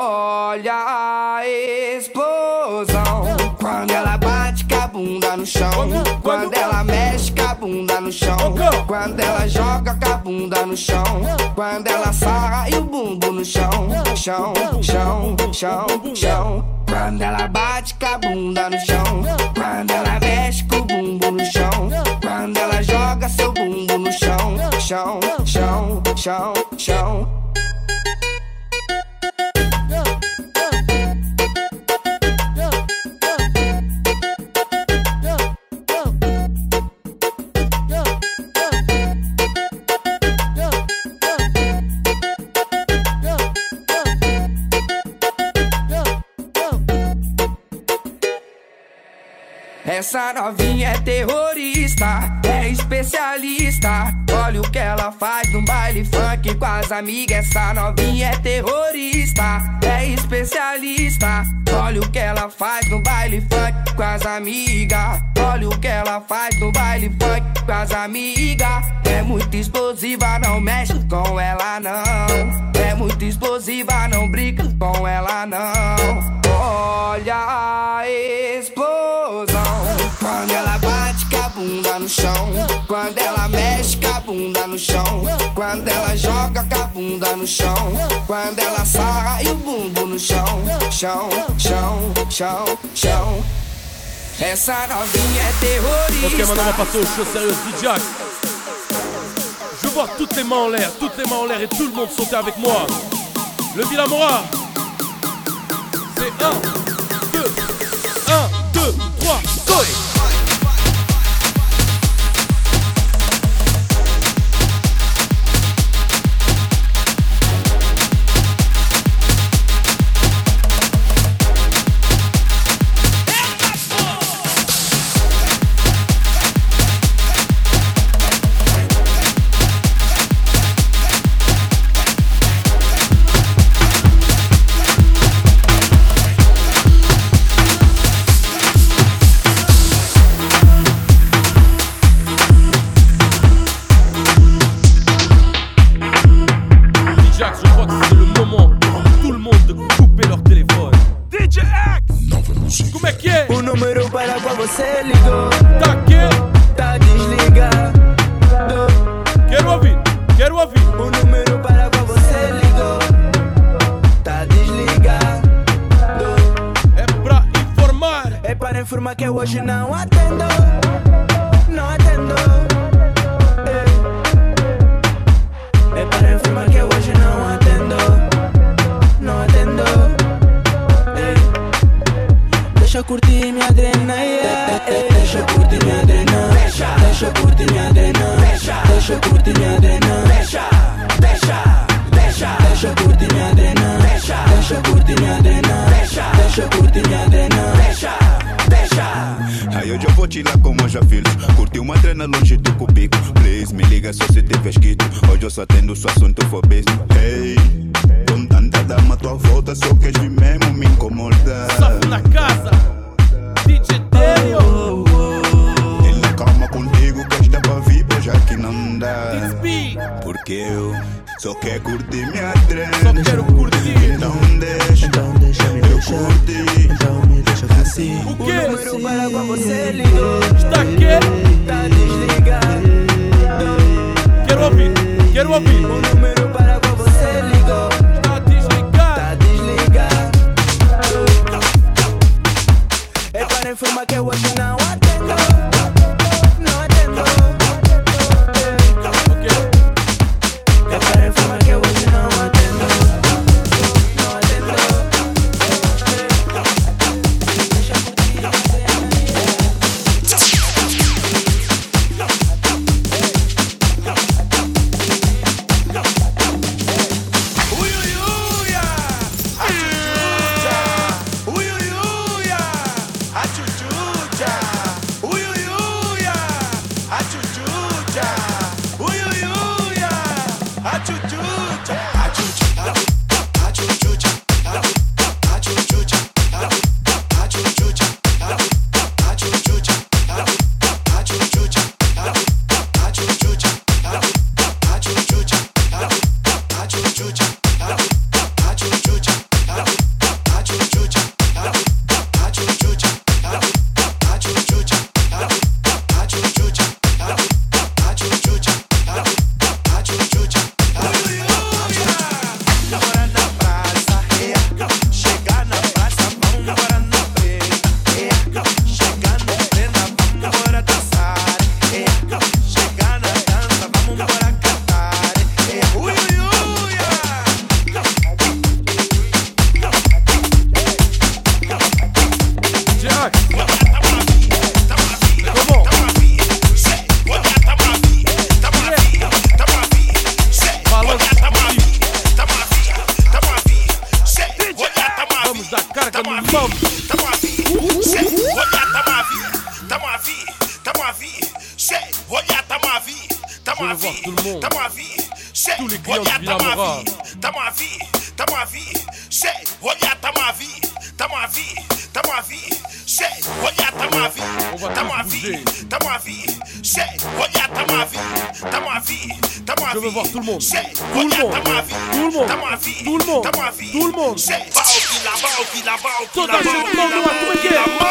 S34: Olha a explosão quando ela bate com a bunda no chão. Quando ela mexe com a bunda no chão. Quando ela joga com a bunda no chão. Quando ela e o bumbum no chão. Chão, chão, chão, chão. Quando ela bate com a bunda no chão. Quando ela mexe com o bumbum no chão. Quando ela joga seu bumbum no chão. Chão, chão, chão, chão. Essa novinha é terrorista, é especialista. Olha o que ela faz no baile funk com as amigas. Essa novinha é terrorista, é especialista. Olha o que ela faz no baile funk com as amigas. Olha o que ela faz no baile funk com as amigas. É muito explosiva, não mexe com ela não. É muito explosiva, não brinca com ela não. Olha a explosão quando ela bate com a bunda no chão. Quando ela mexe com a bunda no chão. Quando ela joga com a bunda no chão. Quando ela sarra e o bumbum no chão. Chão, chão, chão, chão. Essa novinha é terrorista.
S5: Ok, maintenant on va passer aux choses sérieuses. DJ. Je vois toutes les mains en l'air, toutes les mains en l'air et tout le monde sauter avec moi. Le Villamora. C'est 1,
S36: Dulmo, Dulmo, Dulmo, Dulmo, Dulmo.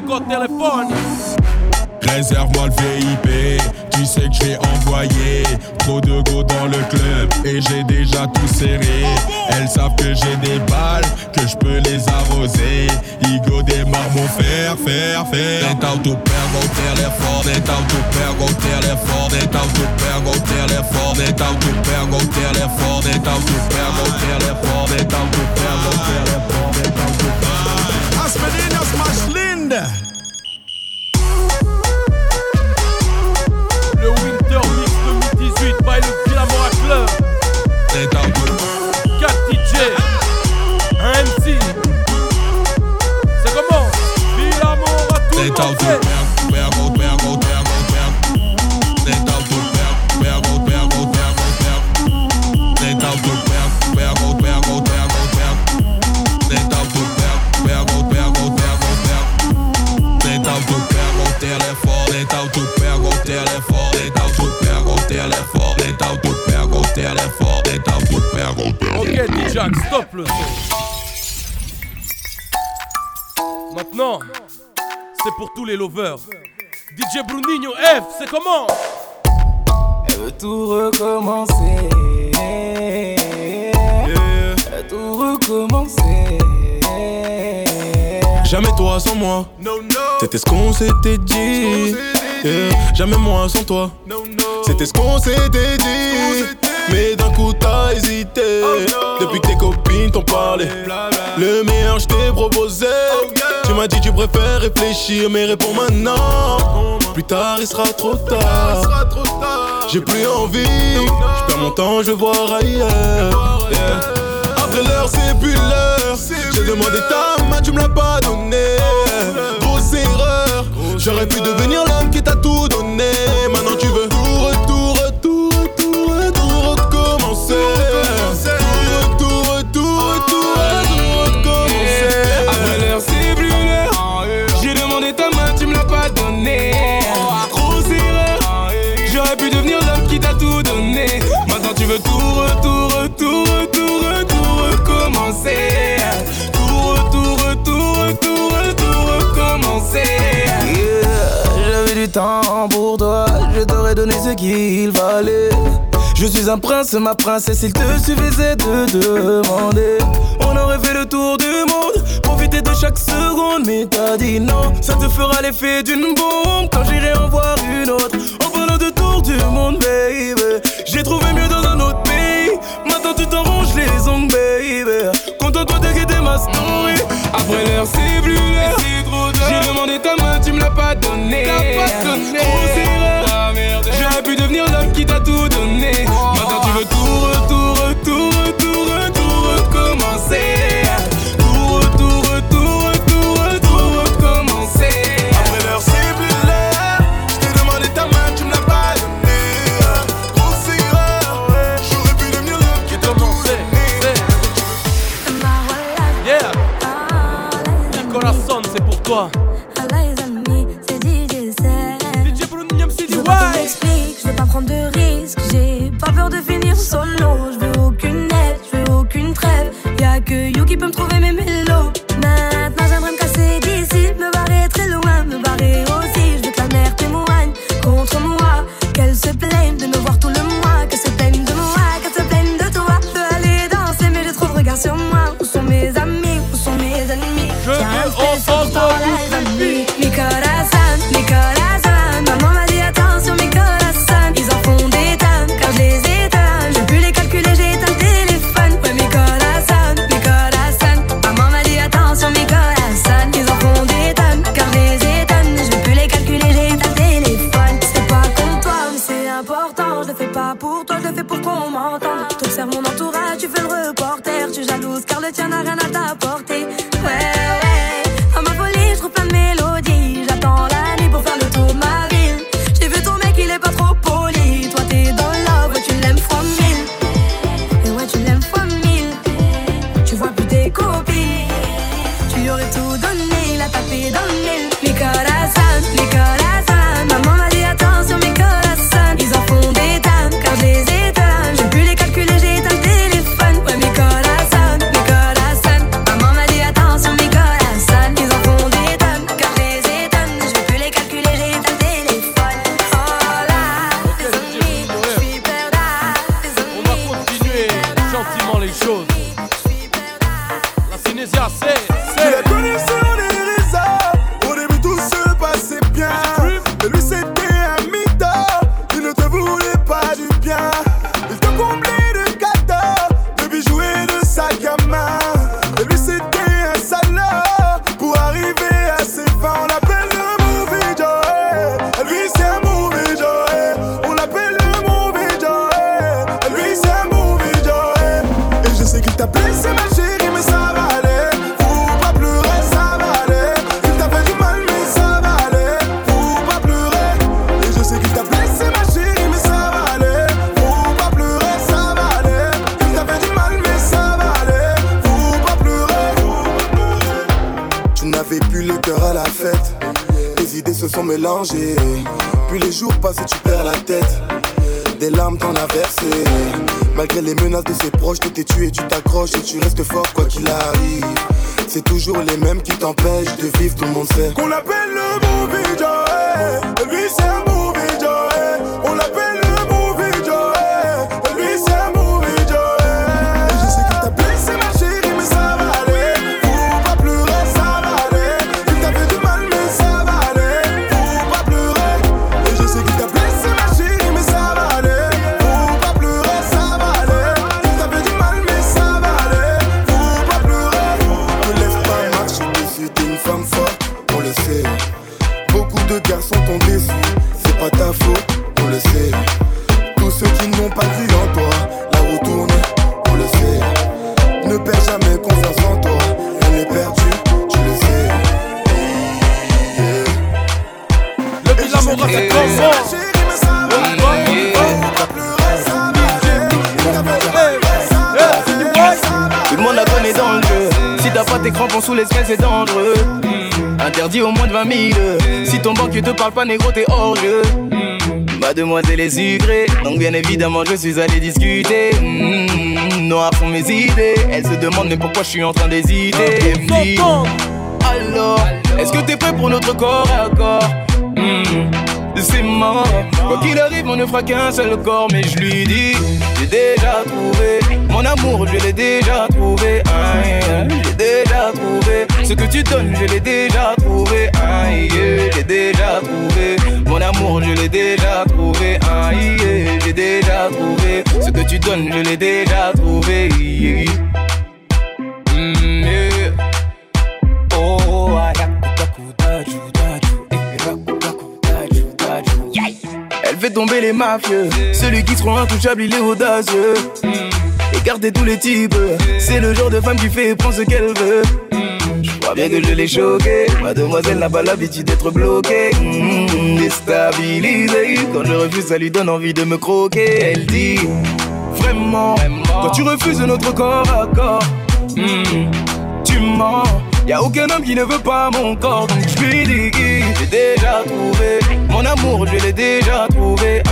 S36: Téléphone. Réserve-moi le VIP, tu sais que j'ai envoyé trop de go dans le club et j'ai déjà tout serré. Elles savent que j'ai des balles, que je peux les arroser. Igo démarre mon fer, fer, fer.
S5: Le Winter Mix 2018 by le Villamora Club. 4 DJ, un MC. C'est comment? Villamora tout le monde Ok, DJ, stop le son. Maintenant, c'est pour tous les lovers. DJ Bruninho F, c'est comment?
S9: Elle veut tout recommencer. Elle veut tout recommencer.
S15: Jamais toi sans moi. C'était ce qu'on s'était dit. Yeah. Jamais moi sans toi. C'était ce qu'on s'était dit. Mais d'un coup t'as hésité. Depuis que tes copines t'ont parlé. Le meilleur je t'ai proposé. Tu
S37: m'as dit tu préfères réfléchir Mais réponds maintenant. Plus tard il sera trop tard J'ai plus envie. Je perds mon temps je vois ailleurs. Après l'heure, c'est plus l'heure. J'ai demandé ta main, tu me l'as pas donné. Grosse erreur, j'aurais pu devenir l'homme qui t'a tout donné.
S38: pour toi. Je t'aurais donné ce qu'il valait. Je suis un prince, ma princesse, il te suffisait de demander. On aurait fait le tour du monde, profiter de chaque seconde. Mais t'as dit non, ça te fera l'effet d'une bombe quand j'irai en voir une autre. En parlant de tour du monde, baby. J'ai trouvé mieux dans un autre pays. Maintenant tu t'en ronges les ongles, baby. Contente-toi de guetter ma story.
S39: Après l'heure, c'est plus l'heure. J'ai demandé ta main, tu me l'as pas donnée. T'as donné.
S37: Oh, Grosse ah, erreur. J'aurais pu devenir l'homme qui t'a tout donné.
S5: Oh.
S14: Je veux pas prendre de risques, j'ai pas peur de finir solo. Je veux aucune aide, je veux aucune trêve. Y'a que You qui peut me trouver mes mélos. Eh, eh, eh. Tout le
S37: monde a Si
S38: t'as pas tes crampons sous les c'est dangereux. Interdit au moins de 20 000 Si ton banquier te parle pas négro t'es hors jeu. Mademoiselle est sucrée. Donc bien évidemment je suis allé discuter. Mmh, Noir sont mes idées. Elle se demande mais pourquoi je suis en train d'hésiter? Alors, est-ce que t'es prêt pour notre corps à corps. Mm c'est mort. Quoi qu'il arrive, on ne fera qu'un seul corps, mais je lui dis, j'ai déjà trouvé mon amour, je l'ai déjà trouvé. J'ai déjà trouvé ce que tu donnes, je l'ai déjà trouvé. J'ai déjà trouvé mon amour, je l'ai déjà trouvé. J'ai déjà trouvé ce que tu donnes, je l'ai déjà trouvé. Fait tomber les mafieux. Celui qui sera intouchable, il est audacieux. Écartez tous les types, c'est le genre de femme qui fait prendre ce qu'elle veut. Je crois bien que je l'ai choqué. Mademoiselle n'a pas l'habitude d'être bloquée. Mmh, déstabilisée. Quand je refuse, ça lui donne envie de me croquer. Elle dit Vraiment, quand tu refuses notre corps à corps, mmh, tu mens. Y'a aucun homme qui ne veut pas mon corps, donc je lui dis j'ai déjà trouvé. Mon amour, je l'ai déjà trouvé.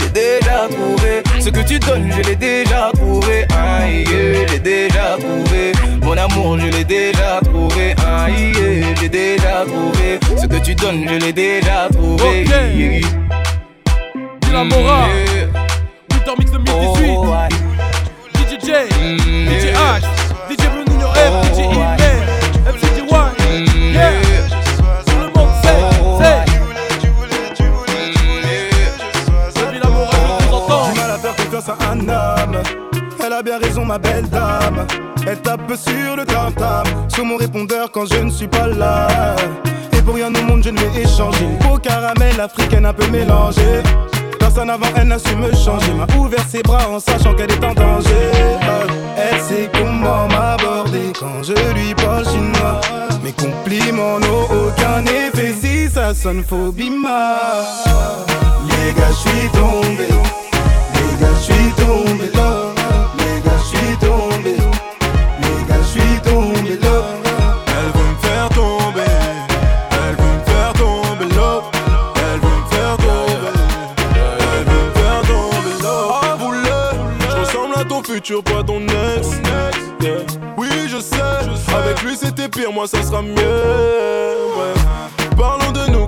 S38: j'ai déjà trouvé. Ce que tu donnes, je l'ai déjà trouvé. je l'ai déjà trouvé. Mon amour, je l'ai déjà trouvé. j'ai déjà trouvé. Ce que tu donnes, je l'ai déjà trouvé.
S5: Okay. la Mora, Winter Mix 2018, oh, DJ J, DJ H, DJ Blue Nino F, DJ
S40: Elle a bien raison, ma belle dame. Elle tape sur le tam-tam, sur mon répondeur quand je ne suis pas là. Et pour rien au monde, je ne vais échanger. Au caramel africaine un peu mélangée. Personne avant elle n'a su me changer. M'a ouvert ses bras en sachant qu'elle est en danger. Elle sait comment m'aborder quand je lui parle chinois. Mes compliments n'ont aucun effet si ça sonne tombé là. Les gars, je suis tombé.
S37: Pas ton ex. Oui, je sais. Avec lui, c'était pire, moi, ça sera mieux. Nous,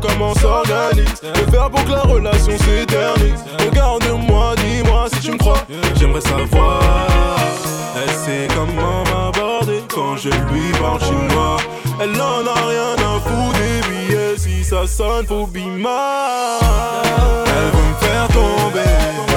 S37: comment s'organise. Que faire pour que la relation s'éternise. Regarde-moi, dis-moi si tu me crois. J'aimerais savoir. Elle sait comment m'aborder quand je lui parle chinois. Elle en a rien à foutre des billets si ça sonne, faut bima. Elle veut me faire tomber.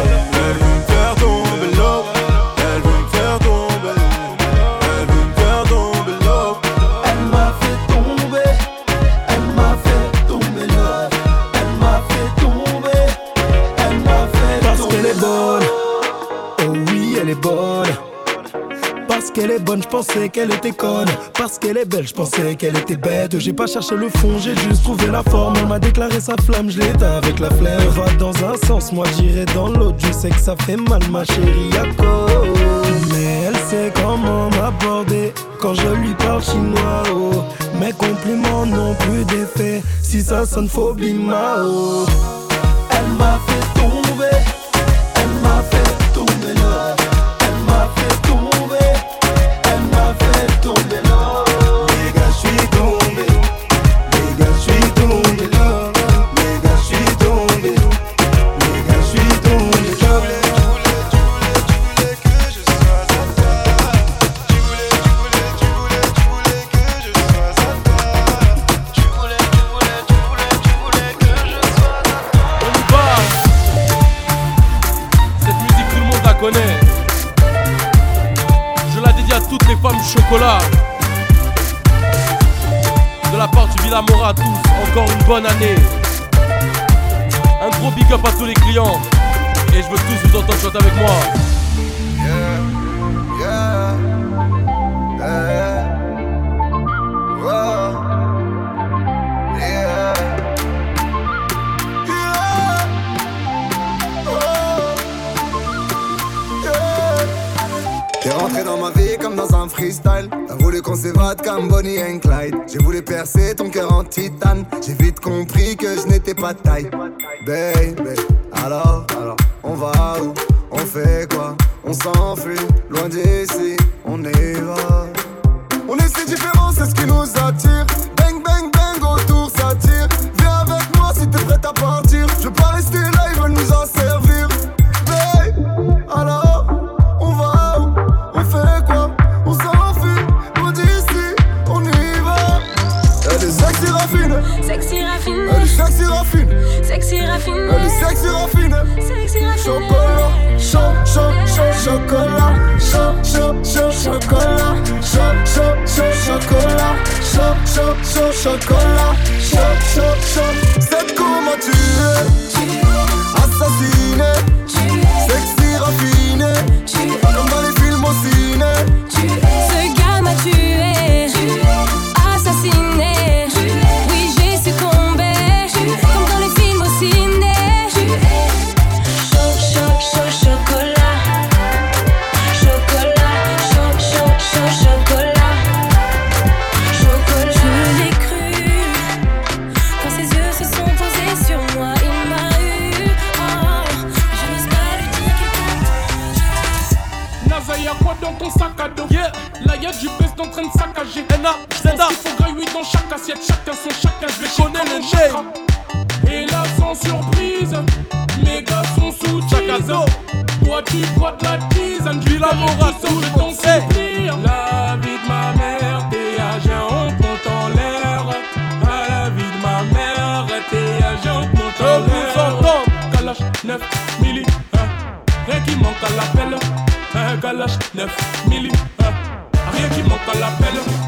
S40: Qu'elle est bonne, je pensais qu'elle était conne. Parce qu'elle est belle, je pensais qu'elle était bête. J'ai pas cherché le fond, j'ai juste trouvé la forme. Elle m'a déclaré sa flamme, je l'éteins avec la flemme. Va dans un sens, moi j'irai dans l'autre. Je sais que ça fait mal, ma chérie, à cause. Mais elle sait comment m'aborder quand je lui parle chinois. Oh. Mes compliments n'ont plus d'effet si ça sonne phobie, mao. Elle m'a fait tomber.
S5: Bonne année. Un gros big up à tous les clients. Et je veux tous vous entendre chanter avec moi.
S41: ma vie comme dans un freestyle. T'as voulu qu'on s'évade comme Bonnie and Clyde. J'ai voulu percer ton cœur en titane. J'ai vite compris que je n'étais pas de taille. Baby, alors, alors, on va où? On fait quoi? On s'enfuit, loin d'ici, on y va. On est si différents, c'est ce qui nous attire. Bang, bang, bang, autour ça tire. Viens avec moi si t'es prête à partir. Je veux pas rester
S42: so, so, so cola. So, so, so G, N, A, Z, A. Il
S17: faut griller dans chaque assiette, chacun son chacun. Je vais connais le. Et là, sans surprise, les gars sont sous Chakazo. Toi, tu bois de la tisane. Puis la morale, sous le ton. La vie de ma mère, t'es âgé, on compte en l'air. La vie de ma mère, t'es âgé, on compte en l'air. Je vous entends. Kalash 9 milli. Rien qui manque à l'appel. Un galache 9 milli. Rien qui manque à l'appel.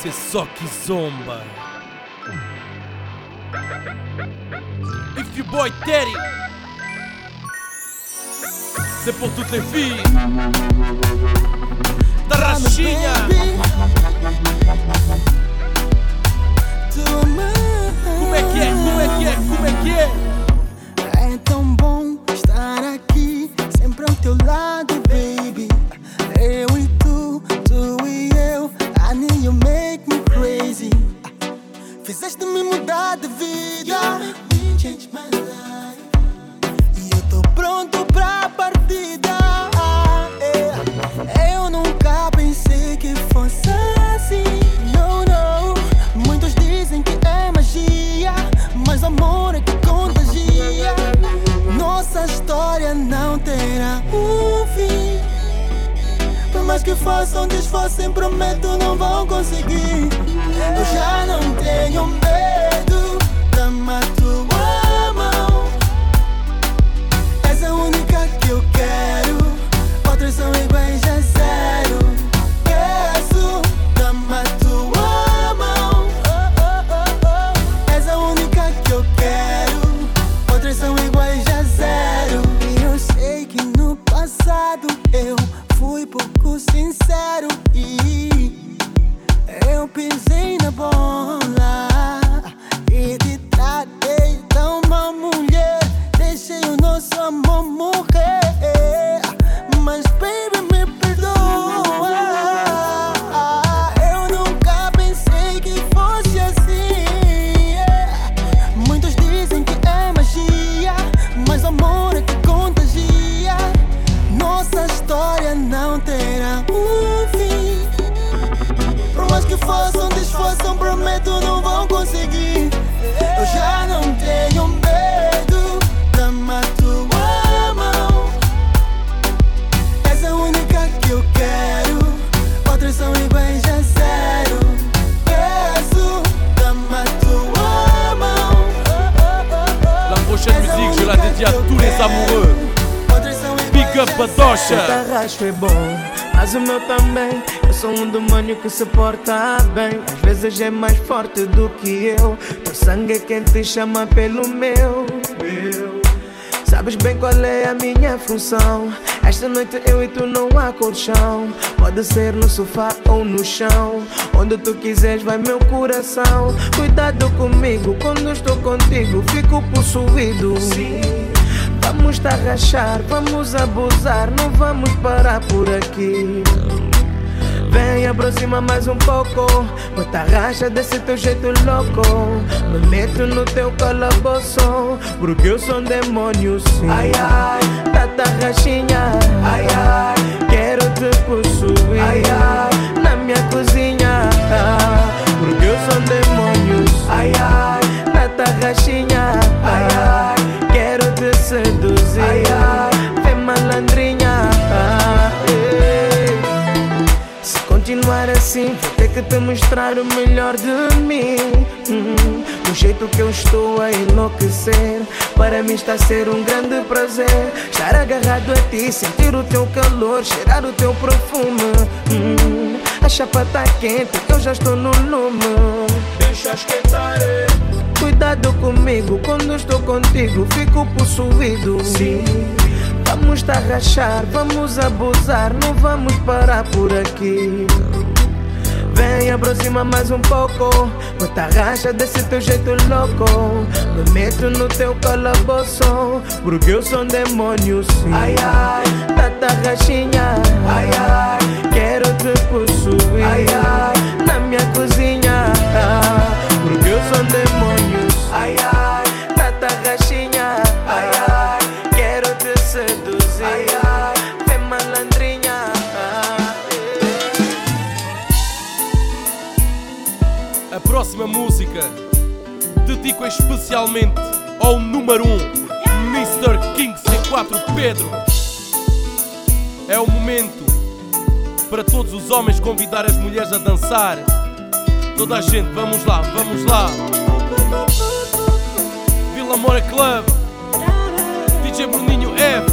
S17: c'est ça qui
S5: zomba. If you boy Teddy, c'est pour toutes les filles.
S43: Forte do que eu. Teu sangue é quem te chama pelo meu. meu. Sabes bem qual é a minha função. Esta noite eu e tu não há colchão. Pode ser no sofá ou no chão. Onde tu quiseres vai meu coração. Cuidado comigo quando estou contigo. Fico possuído. Sim. Vamos rachar, vamos abusar, não vamos parar por aqui. Vem, aproxima mais um pouco. Bota racha desse teu jeito louco. Me meto no teu calabouço. Porque eu sou um demônio, sim. Ai, ai, tata rachinha. Ai, ai, quero te possuir. Ai, ai, na minha cozinha. Porque eu sou um demônio, sim. Ai, ai, tata rachinha. Ai, ai, quero te seduzir. Ai, ai, vem malandrinha. Assim, vou ter que te mostrar o melhor de mim. Hum, do jeito que eu estou a enlouquecer. Para mim está a ser um grande prazer. Estar agarrado a ti, sentir o teu calor, cheirar o teu perfume. Hum, a chapa tá quente, eu já estou no lume. Deixa esquentar. Cuidado comigo, quando estou contigo, fico possuído. Sim. Vamos tá rachar, vamos abusar, não vamos parar por aqui. Vem, aproxima mais um pouco. Bota racha desse teu jeito louco. Me meto no teu calabouço. Porque eu sou um demônio, sim. Ai, ai, tata rachinha. Ai, ai, quero te possuir. Ai, ai,
S5: dedico especialmente ao número 1, um, Mr. King C4 Pedro. É o momento para todos os homens convidar as mulheres a dançar. Toda a gente, vamos lá, vamos lá. Vila Moura Club, DJ Bruninho F,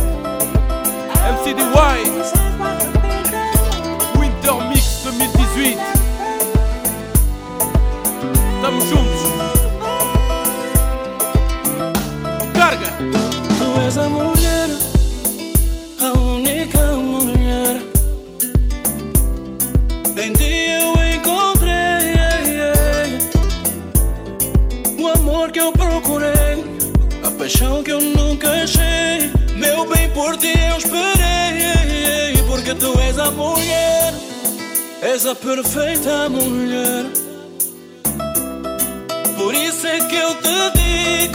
S5: MCDY,
S44: és a perfeita mulher. Por isso é que eu te digo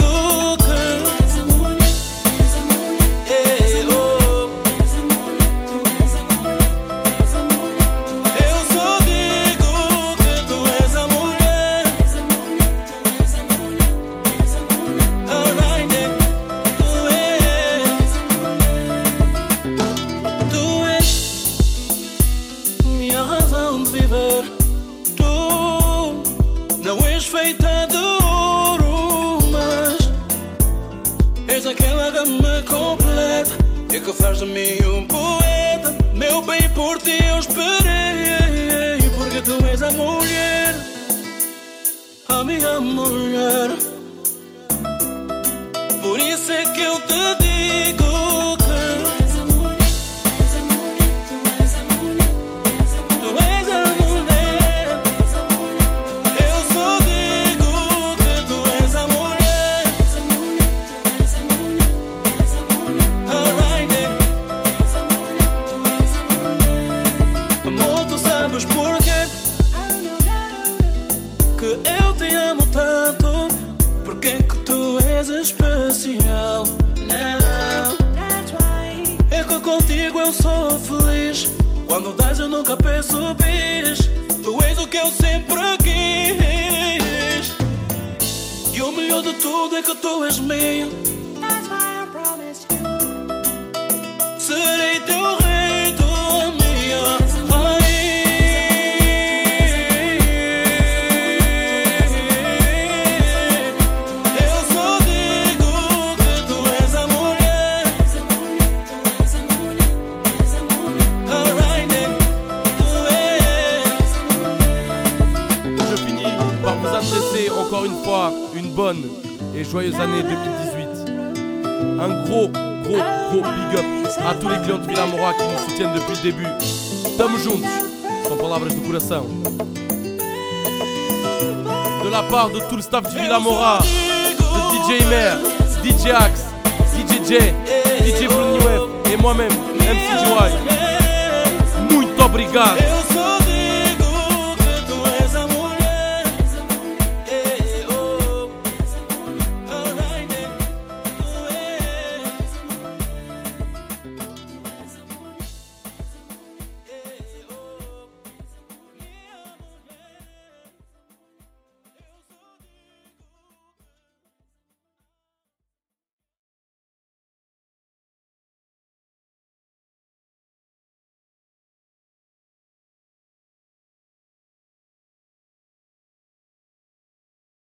S5: staff de Villamora,